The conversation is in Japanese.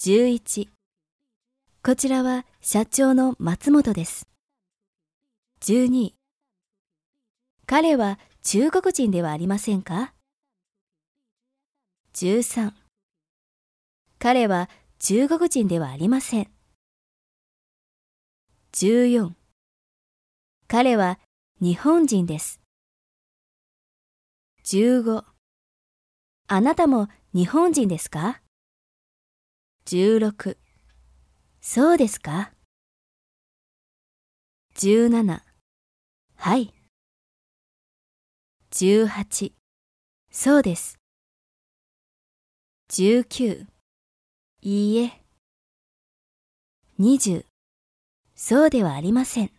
11こちらは社長の松本です。12彼は中国人ではありませんか ?13 彼は中国人ではありません。14彼は日本人です。15あなたも日本人ですか？?16 そうですか ?17 はい。18そうです。19いいえ。20そうではありません。